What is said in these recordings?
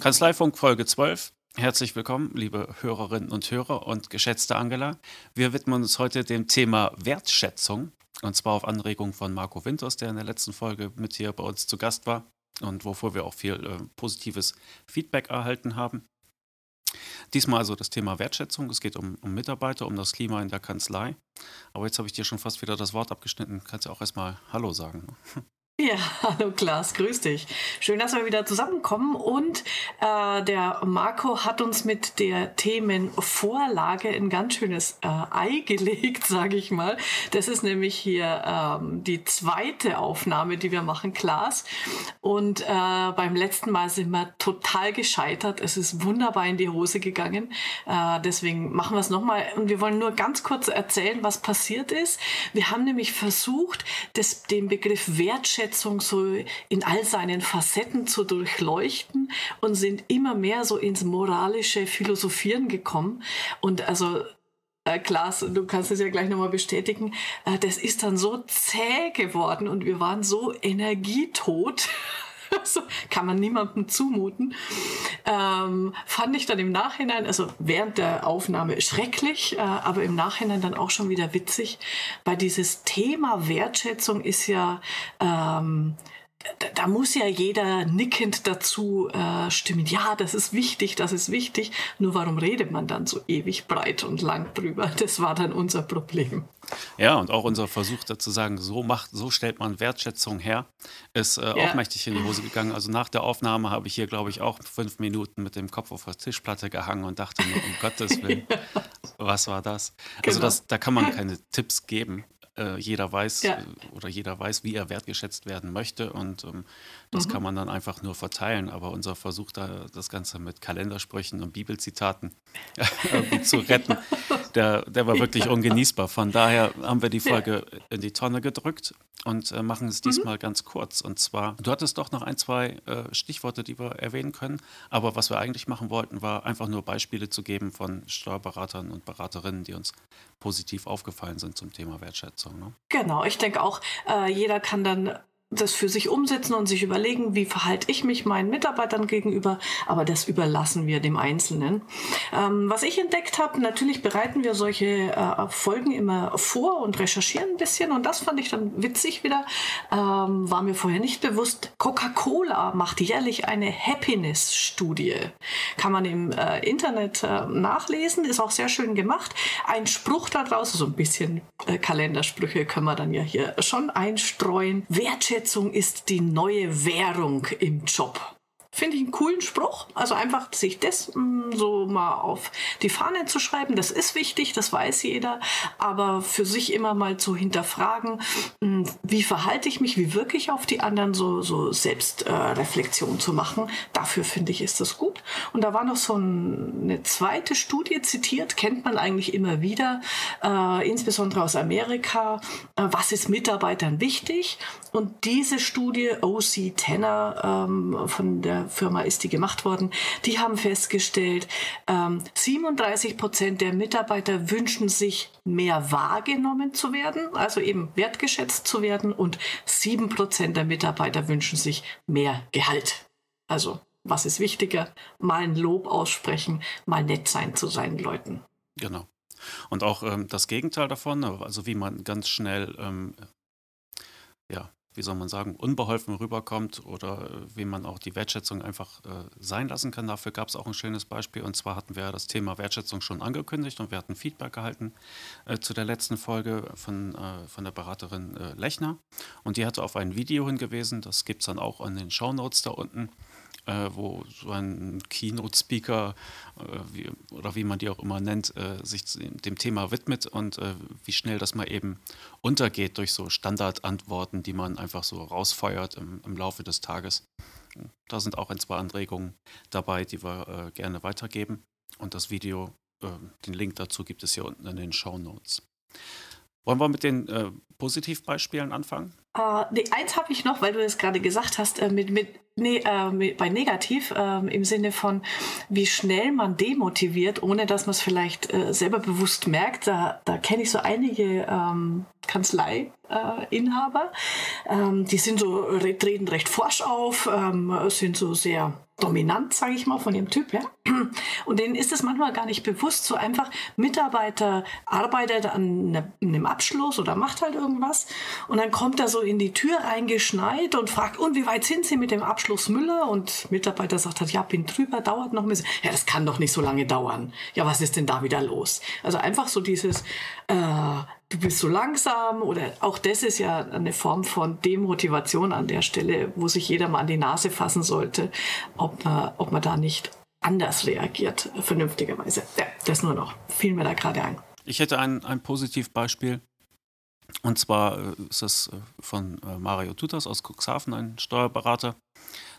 Kanzleifunk Folge 12. Herzlich willkommen, liebe Hörerinnen und Hörer und geschätzte Angela. Wir widmen uns heute dem Thema Wertschätzung und zwar auf Anregung von Marco Winters, der in der letzten Folge mit hier bei uns zu Gast war und wovor wir auch viel äh, positives Feedback erhalten haben. Diesmal also das Thema Wertschätzung. Es geht um, um Mitarbeiter, um das Klima in der Kanzlei. Aber jetzt habe ich dir schon fast wieder das Wort abgeschnitten. Kannst du auch erstmal Hallo sagen. Ja, hallo Klaas, grüß dich. Schön, dass wir wieder zusammenkommen. Und äh, der Marco hat uns mit der Themenvorlage ein ganz schönes äh, Ei gelegt, sage ich mal. Das ist nämlich hier ähm, die zweite Aufnahme, die wir machen, Klaas. Und äh, beim letzten Mal sind wir total gescheitert. Es ist wunderbar in die Hose gegangen. Äh, deswegen machen wir es nochmal. Und wir wollen nur ganz kurz erzählen, was passiert ist. Wir haben nämlich versucht, das, den Begriff Wertschätzung Wertschätzung so in all seinen Facetten zu durchleuchten und sind immer mehr so ins moralische Philosophieren gekommen. Und also äh, Klaas, du kannst es ja gleich nochmal bestätigen, äh, das ist dann so zäh geworden und wir waren so energietot. so kann man niemandem zumuten. Ähm, fand ich dann im Nachhinein, also während der Aufnahme schrecklich, äh, aber im Nachhinein dann auch schon wieder witzig, weil dieses Thema Wertschätzung ist ja ähm, da, da, muss ja jeder nickend dazu äh, stimmen. Ja, das ist wichtig, das ist wichtig. Nur warum redet man dann so ewig breit und lang drüber? Das war dann unser Problem. Ja, und auch unser Versuch dazu sagen, so macht, so stellt man Wertschätzung her, ist äh, ja. auch mächtig in die Hose gegangen. Also nach der Aufnahme habe ich hier, glaube ich, auch fünf Minuten mit dem Kopf auf der Tischplatte gehangen und dachte nur, um Gottes Willen, ja. was war das? Also genau. das, da kann man keine Tipps geben äh, jeder weiß ja. Äh, oder jeder weiß, wie er wertgeschätzt werden möchte und ähm, das mhm. kann man dann einfach nur verteilen. Aber unser Versuch, da das Ganze mit Kalendersprüchen und Bibelzitaten irgendwie zu retten, der, der war wirklich ungenießbar. Von daher haben wir die Folge ja. in die Tonne gedrückt und äh, machen es mhm. diesmal mhm. ganz kurz. Und zwar, du hattest doch noch ein, zwei äh, Stichworte, die wir erwähnen können. Aber was wir eigentlich machen wollten, war einfach nur Beispiele zu geben von Steuerberatern und Beraterinnen, die uns positiv aufgefallen sind zum Thema Wertschätzung. Ne? Genau, ich denke auch, äh, jeder kann dann das für sich umsetzen und sich überlegen, wie verhalte ich mich meinen Mitarbeitern gegenüber, aber das überlassen wir dem Einzelnen. Ähm, was ich entdeckt habe, natürlich bereiten wir solche äh, Folgen immer vor und recherchieren ein bisschen und das fand ich dann witzig wieder, ähm, war mir vorher nicht bewusst. Coca-Cola macht jährlich eine Happiness-Studie. Kann man im äh, Internet äh, nachlesen, ist auch sehr schön gemacht. Ein Spruch daraus, so ein bisschen äh, Kalendersprüche können wir dann ja hier schon einstreuen. Wertschätzung Wertschätzung ist die neue Währung im Job. Finde ich einen coolen Spruch. Also einfach sich das mm, so mal auf die Fahne zu schreiben, das ist wichtig, das weiß jeder. Aber für sich immer mal zu hinterfragen, mm, wie verhalte ich mich, wie wirke ich auf die anderen, so, so Selbstreflexion äh, zu machen, dafür finde ich, ist das gut. Und da war noch so ein, eine zweite Studie zitiert, kennt man eigentlich immer wieder, äh, insbesondere aus Amerika. Äh, was ist Mitarbeitern wichtig? Und diese Studie, OC Tenner ähm, von der Firma ist die gemacht worden, die haben festgestellt, ähm, 37 Prozent der Mitarbeiter wünschen sich mehr wahrgenommen zu werden, also eben wertgeschätzt zu werden und 7 Prozent der Mitarbeiter wünschen sich mehr Gehalt. Also was ist wichtiger? Mal ein Lob aussprechen, mal nett sein zu seinen Leuten. Genau. Und auch ähm, das Gegenteil davon, also wie man ganz schnell ähm, ja, wie soll man sagen, unbeholfen rüberkommt oder äh, wie man auch die Wertschätzung einfach äh, sein lassen kann. Dafür gab es auch ein schönes Beispiel. Und zwar hatten wir das Thema Wertschätzung schon angekündigt und wir hatten Feedback erhalten äh, zu der letzten Folge von, äh, von der Beraterin äh, Lechner. Und die hatte auf ein Video hingewiesen, das gibt es dann auch in den Shownotes da unten wo so ein Keynote-Speaker äh, oder wie man die auch immer nennt, äh, sich dem Thema widmet und äh, wie schnell das mal eben untergeht durch so Standardantworten, die man einfach so rausfeuert im, im Laufe des Tages. Da sind auch ein, zwei Anregungen dabei, die wir äh, gerne weitergeben. Und das Video, äh, den Link dazu gibt es hier unten in den Show Notes. Wollen wir mit den Positivbeispielen anfangen? Uh, nee, eins habe ich noch, weil du es gerade gesagt hast, äh, mit, mit, nee, äh, mit, bei negativ äh, im Sinne von, wie schnell man demotiviert, ohne dass man es vielleicht äh, selber bewusst merkt. Da, da kenne ich so einige ähm, Kanzleiinhaber, ähm, die sind so, treten recht forsch auf, ähm, sind so sehr dominant, sage ich mal, von ihrem Typ her. Und denen ist es manchmal gar nicht bewusst, so einfach Mitarbeiter arbeitet an ne, einem Abschluss oder macht halt irgendwas und dann kommt er so in die Tür reingeschneit und fragt, und wie weit sind Sie mit dem Abschluss Müller? Und Mitarbeiter sagt halt, ja, bin drüber, dauert noch ein bisschen. Ja, das kann doch nicht so lange dauern. Ja, was ist denn da wieder los? Also einfach so dieses, äh, du bist so langsam oder auch das ist ja eine Form von Demotivation an der Stelle, wo sich jeder mal an die Nase fassen sollte, ob man, ob man da nicht anders reagiert, vernünftigerweise. Ja, das nur noch. Fiel mir da gerade ein. Ich hätte ein, ein Positivbeispiel. Und zwar äh, ist es äh, von äh, Mario Tutas aus Cuxhaven, ein Steuerberater.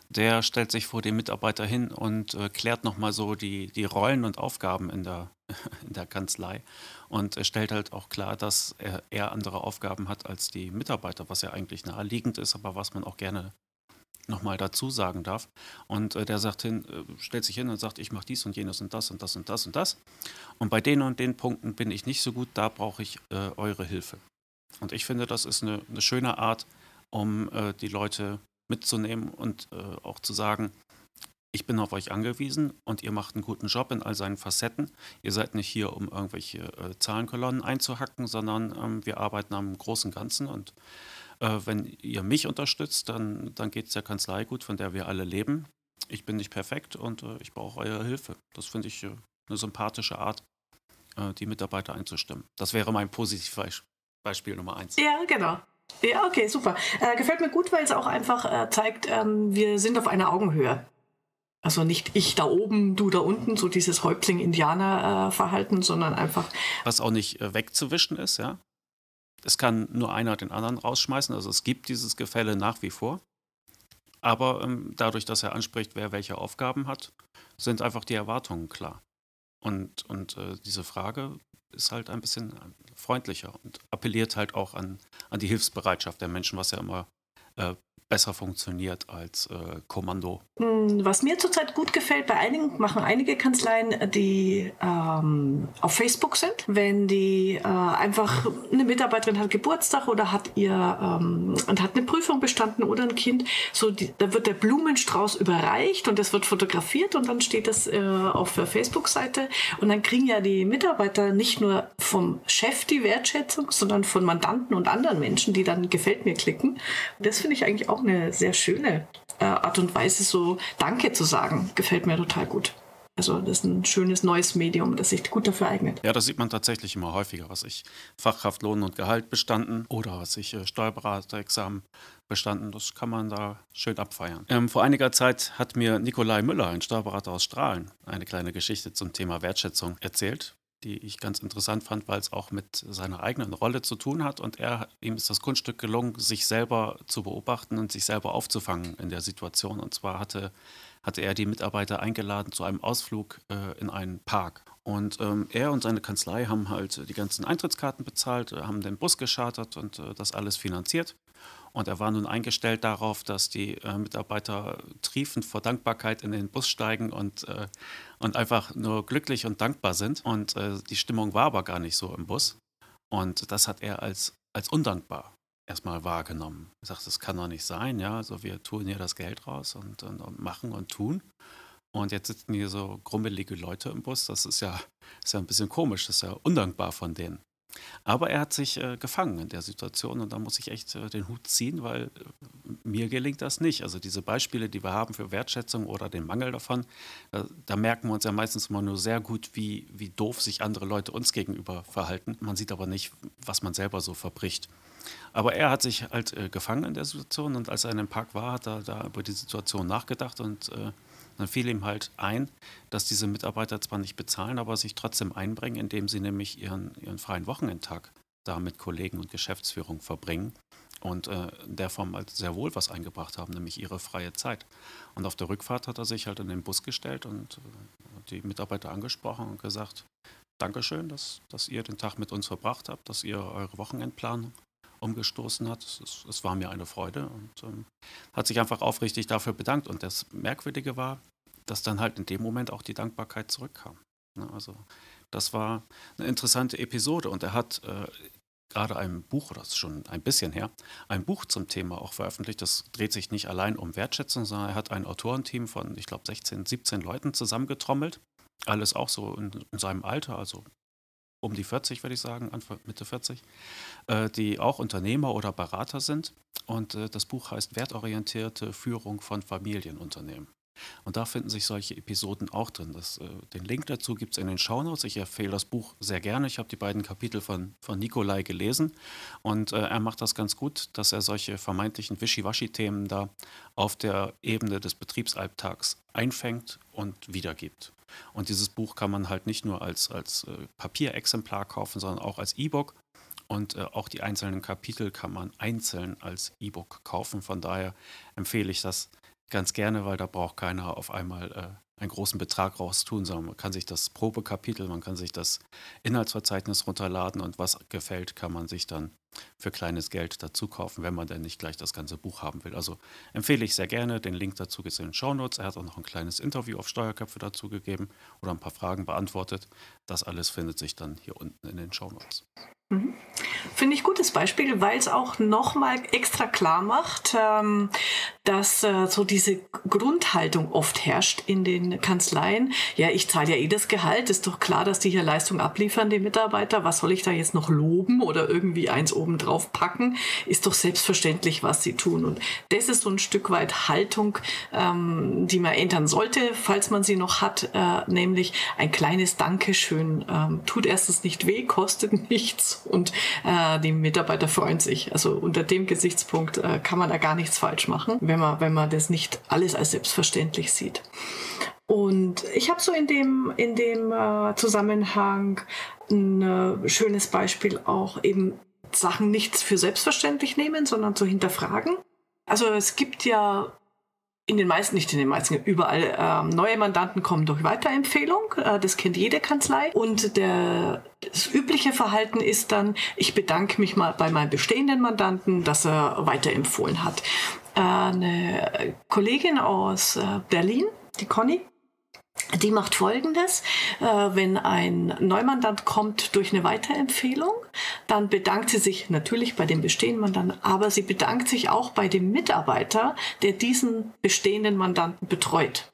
Der stellt sich vor den Mitarbeiter hin und klärt nochmal so die, die Rollen und Aufgaben in der, in der Kanzlei und er stellt halt auch klar, dass er, er andere Aufgaben hat als die Mitarbeiter, was ja eigentlich naheliegend ist, aber was man auch gerne nochmal dazu sagen darf. Und äh, der sagt hin, äh, stellt sich hin und sagt, ich mache dies und jenes und das und das und das und das. Und bei den und den Punkten bin ich nicht so gut, da brauche ich äh, eure Hilfe. Und ich finde, das ist eine, eine schöne Art, um äh, die Leute mitzunehmen und äh, auch zu sagen, ich bin auf euch angewiesen und ihr macht einen guten Job in all seinen Facetten. Ihr seid nicht hier, um irgendwelche äh, Zahlenkolonnen einzuhacken, sondern ähm, wir arbeiten am großen Ganzen. Und äh, wenn ihr mich unterstützt, dann, dann geht es der Kanzlei gut, von der wir alle leben. Ich bin nicht perfekt und äh, ich brauche eure Hilfe. Das finde ich äh, eine sympathische Art, äh, die Mitarbeiter einzustimmen. Das wäre mein Positivbeispiel Nummer eins. Ja, genau. Ja, okay, super. Äh, gefällt mir gut, weil es auch einfach zeigt, ähm, wir sind auf einer Augenhöhe. Also nicht ich da oben, du da unten, so dieses Häuptling-Indianer-Verhalten, sondern einfach. Was auch nicht äh, wegzuwischen ist, ja. Es kann nur einer den anderen rausschmeißen. Also es gibt dieses Gefälle nach wie vor. Aber ähm, dadurch, dass er anspricht, wer welche Aufgaben hat, sind einfach die Erwartungen klar. Und, und äh, diese Frage ist halt ein bisschen freundlicher und appelliert halt auch an, an die Hilfsbereitschaft der Menschen, was ja immer äh, besser funktioniert als äh, Kommando. Hm, was mir zurzeit gut gefällt, bei einigen machen einige Kanzleien, die ähm, auf Facebook sind. Wenn die äh, einfach eine Mitarbeiterin hat Geburtstag oder hat ihr ähm, und hat eine Prüfung bestanden oder ein Kind, so die, da wird der Blumenstrauß überreicht und das wird fotografiert und dann steht das äh, auf der Facebook-Seite und dann kriegen ja die Mitarbeiter nicht nur vom Chef die Wertschätzung, sondern von Mandanten und anderen Menschen, die dann gefällt mir klicken. Das finde ich eigentlich auch eine sehr schöne äh, Art und Weise, so Danke zu sagen. Gefällt mir total gut. Also das ist ein schönes neues Medium, das sich gut dafür eignet. Ja, das sieht man tatsächlich immer häufiger, was ich Fachkraft Lohn und Gehalt bestanden oder was ich äh, Steuerberaterexamen bestanden. Das kann man da schön abfeiern. Ähm, vor einiger Zeit hat mir Nikolai Müller, ein Steuerberater aus Strahlen, eine kleine Geschichte zum Thema Wertschätzung erzählt die ich ganz interessant fand, weil es auch mit seiner eigenen Rolle zu tun hat. Und er, ihm ist das Kunststück gelungen, sich selber zu beobachten und sich selber aufzufangen in der Situation. Und zwar hatte, hatte er die Mitarbeiter eingeladen zu einem Ausflug äh, in einen Park. Und ähm, er und seine Kanzlei haben halt die ganzen Eintrittskarten bezahlt, haben den Bus geschartert und äh, das alles finanziert. Und er war nun eingestellt darauf, dass die äh, Mitarbeiter triefend vor Dankbarkeit in den Bus steigen und, äh, und einfach nur glücklich und dankbar sind. Und äh, die Stimmung war aber gar nicht so im Bus. Und das hat er als, als undankbar erstmal wahrgenommen. Er sagt, das kann doch nicht sein, ja. Also wir tun hier das Geld raus und, und, und machen und tun. Und jetzt sitzen hier so grummelige Leute im Bus. Das ist ja, ist ja ein bisschen komisch, das ist ja undankbar von denen. Aber er hat sich äh, gefangen in der Situation und da muss ich echt äh, den Hut ziehen, weil äh, mir gelingt das nicht. Also diese Beispiele, die wir haben für Wertschätzung oder den Mangel davon, da merken wir uns ja meistens immer nur sehr gut, wie, wie doof sich andere Leute uns gegenüber verhalten. Man sieht aber nicht, was man selber so verbricht. Aber er hat sich halt äh, gefangen in der Situation und als er in dem Park war, hat er da über die Situation nachgedacht und äh, dann fiel ihm halt ein, dass diese Mitarbeiter zwar nicht bezahlen, aber sich trotzdem einbringen, indem sie nämlich ihren, ihren freien Wochenendtag da mit Kollegen und Geschäftsführung verbringen und äh, in der Form halt sehr wohl was eingebracht haben, nämlich ihre freie Zeit. Und auf der Rückfahrt hat er sich halt in den Bus gestellt und äh, die Mitarbeiter angesprochen und gesagt, Dankeschön, dass, dass ihr den Tag mit uns verbracht habt, dass ihr eure Wochenendplanung umgestoßen hat. Es, es war mir eine Freude und ähm, hat sich einfach aufrichtig dafür bedankt. Und das Merkwürdige war, dass dann halt in dem Moment auch die Dankbarkeit zurückkam. Ne? Also das war eine interessante Episode und er hat äh, gerade ein Buch, das ist schon ein bisschen her, ein Buch zum Thema auch veröffentlicht. Das dreht sich nicht allein um Wertschätzung, sondern er hat ein Autorenteam von, ich glaube, 16, 17 Leuten zusammengetrommelt. Alles auch so in, in seinem Alter, also um die 40, würde ich sagen, Anfang, Mitte 40, äh, die auch Unternehmer oder Berater sind. Und äh, das Buch heißt Wertorientierte Führung von Familienunternehmen. Und da finden sich solche Episoden auch drin. Das, äh, den Link dazu gibt es in den Shownotes. Ich empfehle das Buch sehr gerne. Ich habe die beiden Kapitel von, von Nikolai gelesen und äh, er macht das ganz gut, dass er solche vermeintlichen Wischiwaschi-Themen da auf der Ebene des Betriebsalltags einfängt und wiedergibt. Und dieses Buch kann man halt nicht nur als, als äh, Papierexemplar kaufen, sondern auch als E-Book. Und äh, auch die einzelnen Kapitel kann man einzeln als E-Book kaufen. Von daher empfehle ich das ganz gerne, weil da braucht keiner auf einmal äh, einen großen Betrag raus tun, sondern man kann sich das Probekapitel, man kann sich das Inhaltsverzeichnis runterladen und was gefällt, kann man sich dann für kleines Geld dazu kaufen, wenn man denn nicht gleich das ganze Buch haben will. Also empfehle ich sehr gerne. Den Link dazu gibt es in den Shownotes. Er hat auch noch ein kleines Interview auf Steuerköpfe dazu gegeben oder ein paar Fragen beantwortet. Das alles findet sich dann hier unten in den Shownotes. Mhm. Finde ich gutes Beispiel, weil es auch nochmal extra klar macht, ähm, dass äh, so diese Grundhaltung oft herrscht in den Kanzleien. Ja, ich zahle ja eh das Gehalt, ist doch klar, dass die hier Leistung abliefern, die Mitarbeiter. Was soll ich da jetzt noch loben oder irgendwie eins oben drauf packen? Ist doch selbstverständlich, was sie tun. Und das ist so ein Stück weit Haltung, ähm, die man ändern sollte, falls man sie noch hat, äh, nämlich ein kleines Dankeschön. Ähm, tut erstens nicht weh, kostet nichts und äh, die Mitarbeiter freuen sich. Also unter dem Gesichtspunkt äh, kann man da gar nichts falsch machen, wenn man, wenn man das nicht alles als selbstverständlich sieht. Und ich habe so in dem, in dem äh, Zusammenhang ein äh, schönes Beispiel auch eben Sachen nicht für selbstverständlich nehmen, sondern zu hinterfragen. Also es gibt ja in den meisten, nicht in den meisten, überall ähm, neue Mandanten kommen durch Weiterempfehlung. Äh, das kennt jede Kanzlei. Und der, das übliche Verhalten ist dann, ich bedanke mich mal bei meinem bestehenden Mandanten, dass er weiterempfohlen hat. Äh, eine Kollegin aus äh, Berlin, die Conny, die macht folgendes, äh, wenn ein Neumandant kommt durch eine Weiterempfehlung, dann bedankt sie sich natürlich bei dem bestehenden Mandanten, aber sie bedankt sich auch bei dem Mitarbeiter, der diesen bestehenden Mandanten betreut.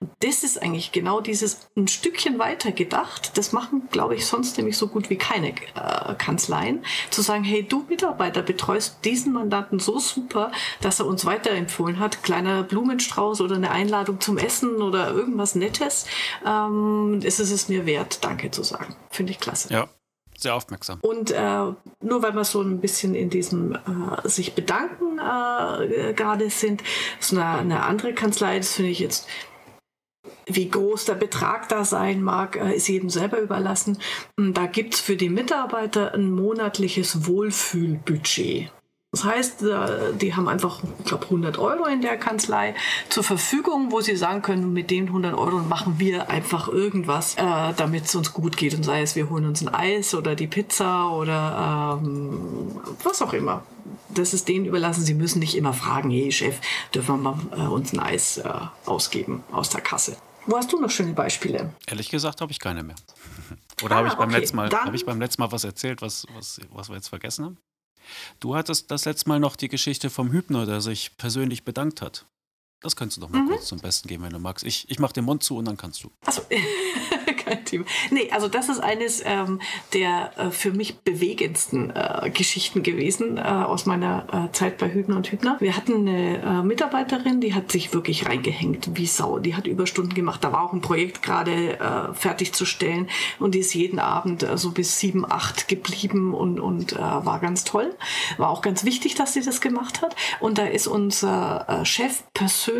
Und das ist eigentlich genau dieses ein Stückchen weiter gedacht. Das machen, glaube ich, sonst nämlich so gut wie keine äh, Kanzleien. Zu sagen, hey, du Mitarbeiter betreust diesen Mandanten so super, dass er uns weiterempfohlen hat. Kleiner Blumenstrauß oder eine Einladung zum Essen oder irgendwas Nettes. Ähm, ist es es mir wert, Danke zu sagen. Finde ich klasse. Ja. Sehr aufmerksam. Und äh, nur weil wir so ein bisschen in diesem äh, sich bedanken äh, gerade sind, so eine, eine andere Kanzlei, das finde ich jetzt wie groß der Betrag da sein mag, äh, ist jedem selber überlassen. Da gibt es für die Mitarbeiter ein monatliches Wohlfühlbudget. Das heißt, äh, die haben einfach, ich glaube, 100 Euro in der Kanzlei zur Verfügung, wo sie sagen können, mit den 100 Euro machen wir einfach irgendwas, äh, damit es uns gut geht. Und sei es, wir holen uns ein Eis oder die Pizza oder ähm, was auch immer. Das ist denen überlassen. Sie müssen nicht immer fragen, hey Chef, dürfen wir mal uns ein Eis äh, ausgeben aus der Kasse. Wo hast du noch schöne Beispiele? Ehrlich gesagt habe ich keine mehr. Oder ah, habe ich, beim okay. letzten Mal, hab ich beim letzten Mal was erzählt, was, was, was wir jetzt vergessen haben? Du hattest das letzte Mal noch die Geschichte vom Hübner, der sich persönlich bedankt hat. Das könntest du doch mal mhm. kurz zum Besten geben, wenn du magst. Ich, ich mache den Mund zu und dann kannst du. Achso, kein Thema. Nee, also das ist eines ähm, der äh, für mich bewegendsten äh, Geschichten gewesen äh, aus meiner äh, Zeit bei Hübner und Hübner. Wir hatten eine äh, Mitarbeiterin, die hat sich wirklich reingehängt wie Sau. Die hat Überstunden gemacht. Da war auch ein Projekt gerade äh, fertigzustellen und die ist jeden Abend so bis sieben, acht geblieben und, und war ganz toll. War auch ganz wichtig, dass sie das gemacht hat. Und da ist unser Chef persönlich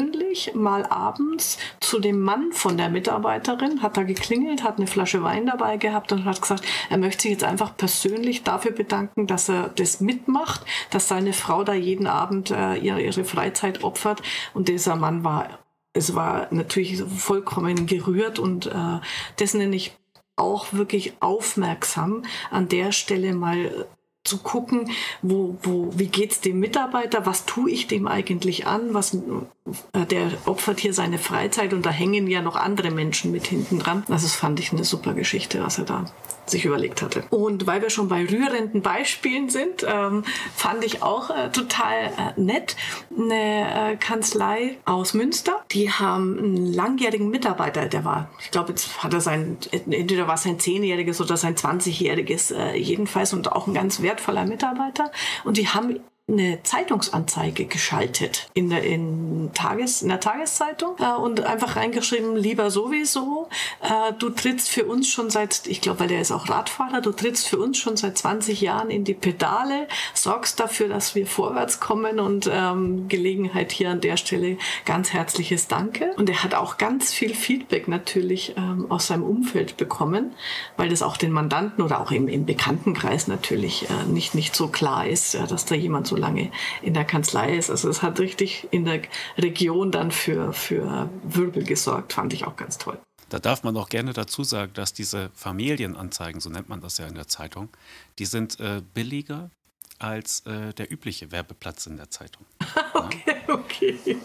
mal abends zu dem Mann von der Mitarbeiterin, hat da geklingelt geklingelt, hat eine Flasche Wein dabei gehabt und hat gesagt, er möchte sich jetzt einfach persönlich dafür bedanken, dass er das mitmacht, dass seine Frau da jeden Abend äh, ihre, ihre Freizeit opfert. Und dieser Mann war, es war natürlich vollkommen gerührt und äh, das nenne ich auch wirklich aufmerksam an der Stelle mal zu gucken, wo, wo, wie geht's dem Mitarbeiter, was tue ich dem eigentlich an, was, äh, der opfert hier seine Freizeit und da hängen ja noch andere Menschen mit hinten dran. Also das fand ich eine super Geschichte, was er da sich überlegt hatte. Und weil wir schon bei rührenden Beispielen sind, ähm, fand ich auch äh, total äh, nett eine äh, Kanzlei aus Münster. Die haben einen langjährigen Mitarbeiter, der war, ich glaube, jetzt hat er sein, entweder war es sein zehnjähriges oder sein zwanzigjähriges äh, jedenfalls und auch ein ganz wertvoller Mitarbeiter. Und die haben eine Zeitungsanzeige geschaltet in der, in Tages, in der Tageszeitung äh, und einfach reingeschrieben, lieber sowieso, äh, du trittst für uns schon seit, ich glaube, weil der ist auch Radfahrer, du trittst für uns schon seit 20 Jahren in die Pedale, sorgst dafür, dass wir vorwärts kommen und ähm, Gelegenheit hier an der Stelle ganz herzliches Danke. Und er hat auch ganz viel Feedback natürlich ähm, aus seinem Umfeld bekommen, weil das auch den Mandanten oder auch im, im Bekanntenkreis natürlich äh, nicht, nicht so klar ist, äh, dass da jemand so lange in der Kanzlei ist. Also es hat richtig in der Region dann für, für Wirbel gesorgt, fand ich auch ganz toll. Da darf man auch gerne dazu sagen, dass diese Familienanzeigen, so nennt man das ja in der Zeitung, die sind äh, billiger als äh, der übliche Werbeplatz in der Zeitung. okay, okay.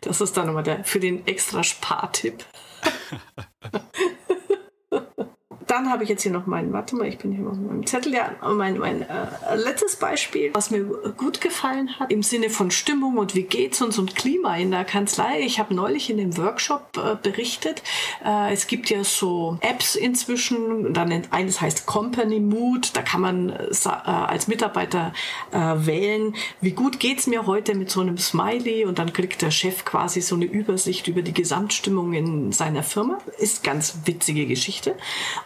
Das ist dann nochmal der für den extra Spartipp. dann habe ich jetzt hier noch meinen, warte mal, ich bin hier mit meinem Zettel, ja, mein, mein äh, letztes Beispiel, was mir gut gefallen hat, im Sinne von Stimmung und wie geht's uns und Klima in der Kanzlei. Ich habe neulich in dem Workshop äh, berichtet, äh, es gibt ja so Apps inzwischen, dann eines heißt Company Mood, da kann man äh, als Mitarbeiter äh, wählen, wie gut geht's mir heute mit so einem Smiley und dann kriegt der Chef quasi so eine Übersicht über die Gesamtstimmung in seiner Firma. Ist ganz witzige Geschichte.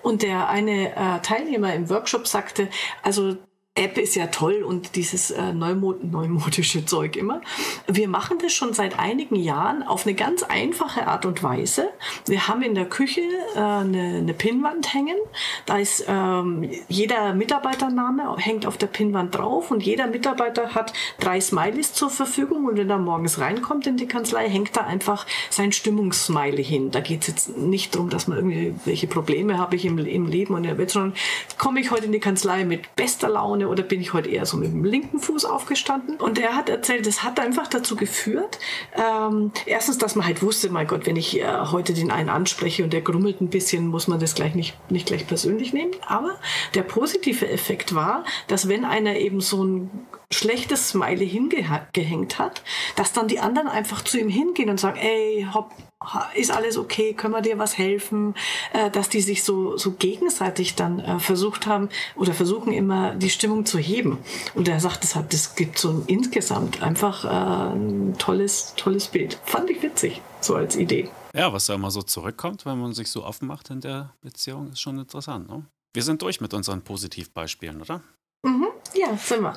Und der eine äh, Teilnehmer im Workshop sagte, also App ist ja toll und dieses äh, neumod neumodische Zeug immer. Wir machen das schon seit einigen Jahren auf eine ganz einfache Art und Weise. Wir haben in der Küche äh, eine, eine Pinnwand hängen. Da ist ähm, jeder Mitarbeitername hängt auf der Pinnwand drauf und jeder Mitarbeiter hat drei Smileys zur Verfügung und wenn er morgens reinkommt in die Kanzlei, hängt da einfach sein Stimmungssmiley hin. Da geht es jetzt nicht darum, dass man irgendwie welche Probleme habe ich im, im Leben und der Welt, sondern komme ich heute in die Kanzlei mit bester Laune oder bin ich heute eher so mit dem linken Fuß aufgestanden? Und er hat erzählt, das hat einfach dazu geführt, ähm, erstens, dass man halt wusste, mein Gott, wenn ich äh, heute den einen anspreche und der grummelt ein bisschen, muss man das gleich nicht, nicht gleich persönlich nehmen. Aber der positive Effekt war, dass wenn einer eben so ein schlechtes Smiley hingehängt hat, dass dann die anderen einfach zu ihm hingehen und sagen, ey, hopp, ist alles okay, können wir dir was helfen, äh, dass die sich so, so gegenseitig dann äh, versucht haben oder versuchen immer die Stimmung zu heben. Und er sagt, das, hat, das gibt so ein, insgesamt einfach äh, ein tolles, tolles Bild. Fand ich witzig, so als Idee. Ja, was da immer so zurückkommt, wenn man sich so offen macht in der Beziehung, ist schon interessant. Ne? Wir sind durch mit unseren Positivbeispielen, oder? Ja, sind wir.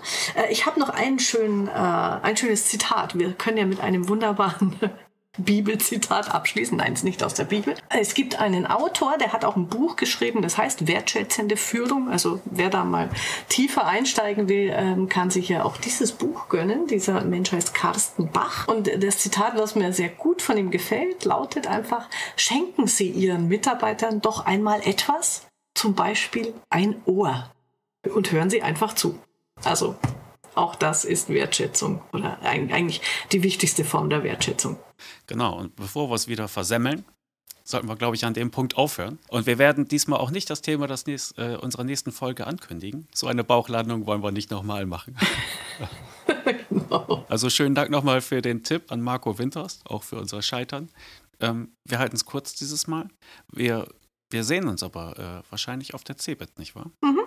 Ich habe noch einen schönen, ein schönes Zitat. Wir können ja mit einem wunderbaren Bibelzitat abschließen. Nein, ist nicht aus der Bibel. Es gibt einen Autor, der hat auch ein Buch geschrieben, das heißt Wertschätzende Führung. Also wer da mal tiefer einsteigen will, ähm, kann sich ja auch dieses Buch gönnen. Dieser Mensch heißt Carsten Bach. Und das Zitat, was mir sehr gut von ihm gefällt, lautet einfach, schenken Sie Ihren Mitarbeitern doch einmal etwas, zum Beispiel ein Ohr. Und hören Sie einfach zu. Also auch das ist Wertschätzung oder eigentlich die wichtigste Form der Wertschätzung. Genau, und bevor wir es wieder versemmeln, sollten wir, glaube ich, an dem Punkt aufhören. Und wir werden diesmal auch nicht das Thema des nächst, äh, unserer nächsten Folge ankündigen. So eine Bauchlandung wollen wir nicht nochmal machen. genau. Also schönen Dank nochmal für den Tipp an Marco Winters, auch für unser Scheitern. Ähm, wir halten es kurz dieses Mal. Wir, wir sehen uns aber äh, wahrscheinlich auf der CeBIT, nicht wahr? Mhm.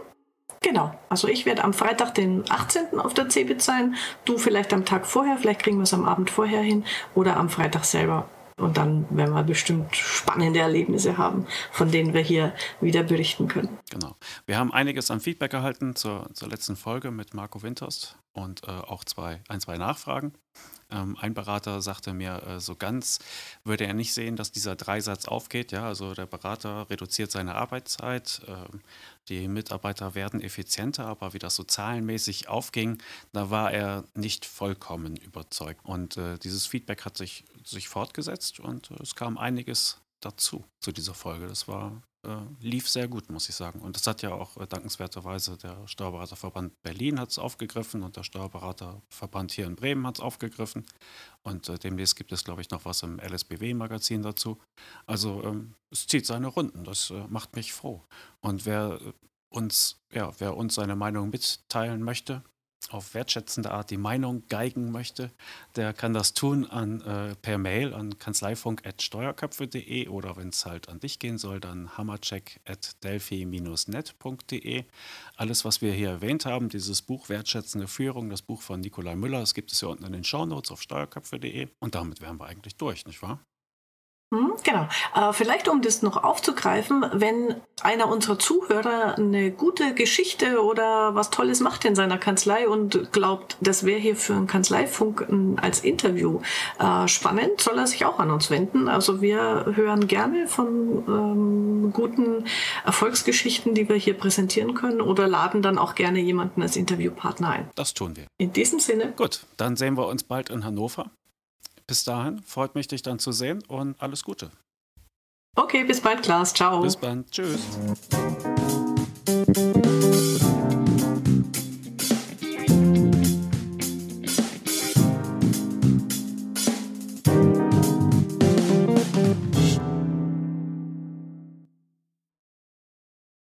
Genau. Also ich werde am Freitag, den 18. auf der CeBIT sein. Du vielleicht am Tag vorher, vielleicht kriegen wir es am Abend vorher hin oder am Freitag selber. Und dann werden wir bestimmt spannende Erlebnisse haben, von denen wir hier wieder berichten können. Genau. Wir haben einiges an Feedback erhalten zur, zur letzten Folge mit Marco Winters und äh, auch zwei, ein, zwei Nachfragen. Ähm, ein Berater sagte mir, äh, so ganz würde er nicht sehen, dass dieser Dreisatz aufgeht. Ja, also der Berater reduziert seine Arbeitszeit, äh, die Mitarbeiter werden effizienter, aber wie das so zahlenmäßig aufging, da war er nicht vollkommen überzeugt. Und äh, dieses Feedback hat sich, sich fortgesetzt und äh, es kam einiges dazu, zu dieser Folge. Das war, äh, lief sehr gut, muss ich sagen. Und das hat ja auch äh, dankenswerterweise der Steuerberaterverband Berlin hat es aufgegriffen und der Steuerberaterverband hier in Bremen hat es aufgegriffen. Und äh, demnächst gibt es, glaube ich, noch was im LSBW-Magazin dazu. Also ähm, es zieht seine Runden, das äh, macht mich froh. Und wer äh, uns, ja, wer uns seine Meinung mitteilen möchte, auf wertschätzende Art die Meinung geigen möchte, der kann das tun an, äh, per Mail an kanzleifunk.steuerköpfe.de oder wenn es halt an dich gehen soll, dann hammercheck.delphi-net.de. Alles, was wir hier erwähnt haben, dieses Buch Wertschätzende Führung, das Buch von Nikolai Müller, das gibt es ja unten in den Shownotes auf steuerköpfe.de und damit wären wir eigentlich durch, nicht wahr? Hm, genau. Äh, vielleicht um das noch aufzugreifen, wenn einer unserer Zuhörer eine gute Geschichte oder was Tolles macht in seiner Kanzlei und glaubt, das wäre hier für einen Kanzleifunk als Interview äh, spannend, soll er sich auch an uns wenden. Also wir hören gerne von ähm, guten Erfolgsgeschichten, die wir hier präsentieren können oder laden dann auch gerne jemanden als Interviewpartner ein. Das tun wir. In diesem Sinne. Gut, dann sehen wir uns bald in Hannover. Bis dahin, freut mich, dich dann zu sehen und alles Gute. Okay, bis bald, Klaas. Ciao. Bis bald. Tschüss.